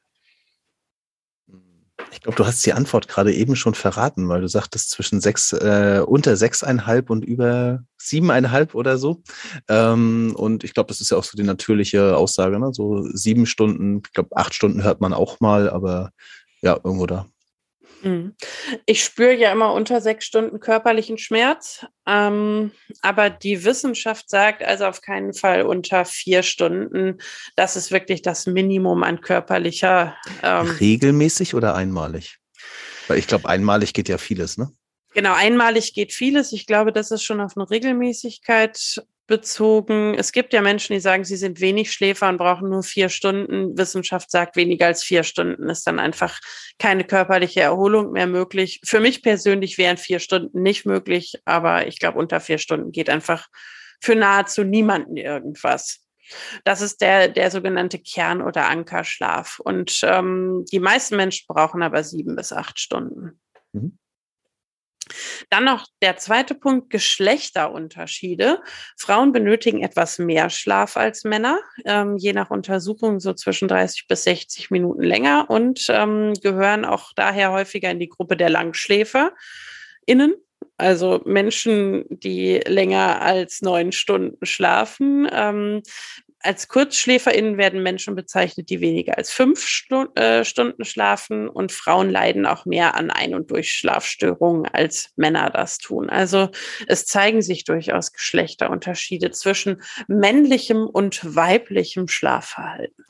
Ich glaube, du hast die Antwort gerade eben schon verraten, weil du sagtest zwischen sechs, äh, unter sechseinhalb und über siebeneinhalb oder so. Ähm, und ich glaube, das ist ja auch so die natürliche Aussage, ne? So sieben Stunden, ich glaube, acht Stunden hört man auch mal, aber ja, irgendwo da. Mhm. Ich spüre ja immer unter sechs Stunden körperlichen Schmerz, ähm, aber die Wissenschaft sagt also auf keinen Fall unter vier Stunden. Das ist wirklich das Minimum an körperlicher. Ähm, Regelmäßig oder einmalig? Weil ich glaube, einmalig geht ja vieles, ne? Genau, einmalig geht vieles. Ich glaube, das ist schon auf eine Regelmäßigkeit bezogen. Es gibt ja Menschen, die sagen, sie sind wenig Schläfer und brauchen nur vier Stunden. Wissenschaft sagt, weniger als vier Stunden ist dann einfach keine körperliche Erholung mehr möglich. Für mich persönlich wären vier Stunden nicht möglich, aber ich glaube, unter vier Stunden geht einfach für nahezu niemanden irgendwas. Das ist der, der sogenannte Kern- oder Ankerschlaf. Und ähm, die meisten Menschen brauchen aber sieben bis acht Stunden. Mhm. Dann noch der zweite Punkt, Geschlechterunterschiede. Frauen benötigen etwas mehr Schlaf als Männer, ähm, je nach Untersuchung so zwischen 30 bis 60 Minuten länger und ähm, gehören auch daher häufiger in die Gruppe der Langschläfer. Innen, also Menschen, die länger als neun Stunden schlafen. Ähm, als KurzschläferInnen werden Menschen bezeichnet, die weniger als fünf Stu äh, Stunden schlafen und Frauen leiden auch mehr an Ein- und Durchschlafstörungen als Männer das tun. Also es zeigen sich durchaus Geschlechterunterschiede zwischen männlichem und weiblichem Schlafverhalten.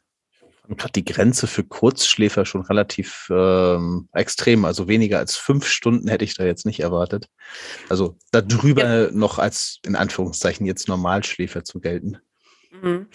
Gerade die Grenze für Kurzschläfer schon relativ ähm, extrem. Also weniger als fünf Stunden hätte ich da jetzt nicht erwartet. Also darüber ja. noch als in Anführungszeichen jetzt Normalschläfer zu gelten. Mhm.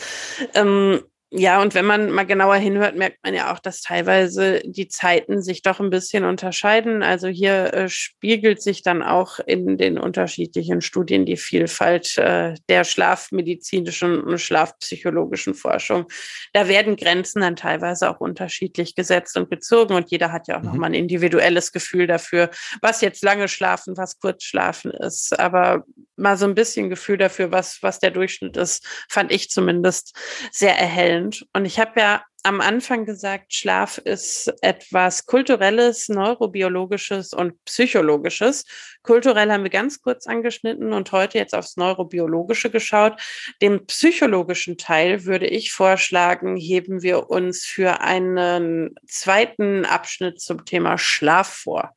Ähm, ja, und wenn man mal genauer hinhört, merkt man ja auch, dass teilweise die Zeiten sich doch ein bisschen unterscheiden. Also hier äh, spiegelt sich dann auch in den unterschiedlichen Studien die Vielfalt äh, der schlafmedizinischen und schlafpsychologischen Forschung. Da werden Grenzen dann teilweise auch unterschiedlich gesetzt und gezogen und jeder hat ja auch mhm. nochmal ein individuelles Gefühl dafür, was jetzt lange schlafen, was kurz schlafen ist. Aber mal so ein bisschen Gefühl dafür, was, was der Durchschnitt ist, fand ich zumindest sehr erhellend. Und ich habe ja am Anfang gesagt, Schlaf ist etwas kulturelles, neurobiologisches und psychologisches. Kulturell haben wir ganz kurz angeschnitten und heute jetzt aufs neurobiologische geschaut. Den psychologischen Teil würde ich vorschlagen, heben wir uns für einen zweiten Abschnitt zum Thema Schlaf vor.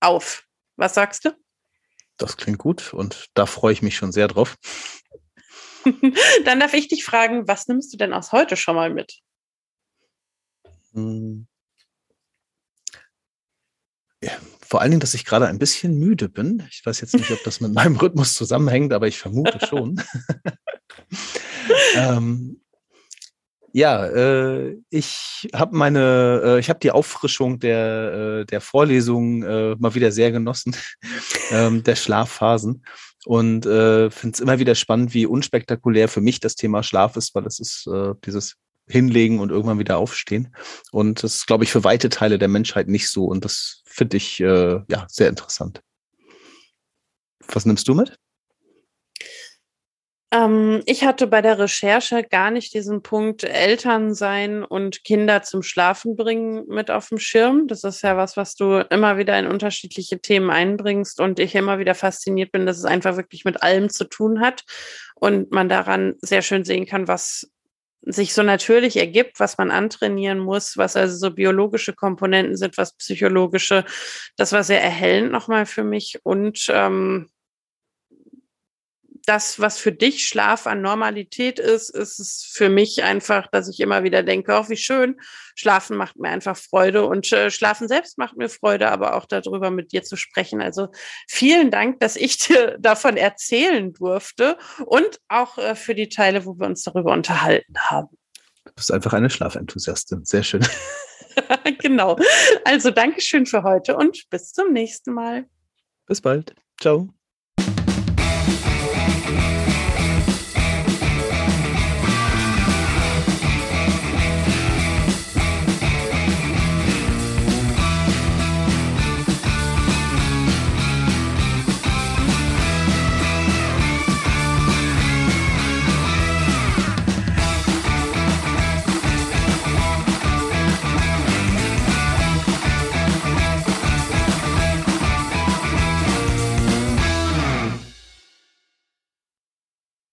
Auf. Was sagst du? Das klingt gut und da freue ich mich schon sehr drauf. Dann darf ich dich fragen, was nimmst du denn aus heute schon mal mit? Hm. Ja, vor allen Dingen, dass ich gerade ein bisschen müde bin. Ich weiß jetzt nicht, ob das mit meinem Rhythmus zusammenhängt, aber ich vermute schon. ähm, ja, äh, ich habe meine, äh, ich habe die Auffrischung der, äh, der Vorlesung äh, mal wieder sehr genossen, ähm, der Schlafphasen. Und äh, finde es immer wieder spannend, wie unspektakulär für mich das Thema Schlaf ist, weil es ist äh, dieses Hinlegen und irgendwann wieder aufstehen. Und das ist, glaube ich, für weite Teile der Menschheit nicht so. Und das finde ich äh, ja sehr interessant. Was nimmst du mit? Ähm, ich hatte bei der Recherche gar nicht diesen Punkt Eltern sein und Kinder zum Schlafen bringen mit auf dem Schirm. Das ist ja was, was du immer wieder in unterschiedliche Themen einbringst und ich immer wieder fasziniert bin, dass es einfach wirklich mit allem zu tun hat und man daran sehr schön sehen kann, was sich so natürlich ergibt, was man antrainieren muss, was also so biologische Komponenten sind, was psychologische. Das war sehr erhellend nochmal für mich und ähm, das, was für dich Schlaf an Normalität ist, ist es für mich einfach, dass ich immer wieder denke, auch oh, wie schön, Schlafen macht mir einfach Freude und äh, Schlafen selbst macht mir Freude, aber auch darüber mit dir zu sprechen. Also vielen Dank, dass ich dir davon erzählen durfte und auch äh, für die Teile, wo wir uns darüber unterhalten haben. Du bist einfach eine Schlafenthusiastin. Sehr schön. genau. Also Dankeschön für heute und bis zum nächsten Mal. Bis bald. Ciao.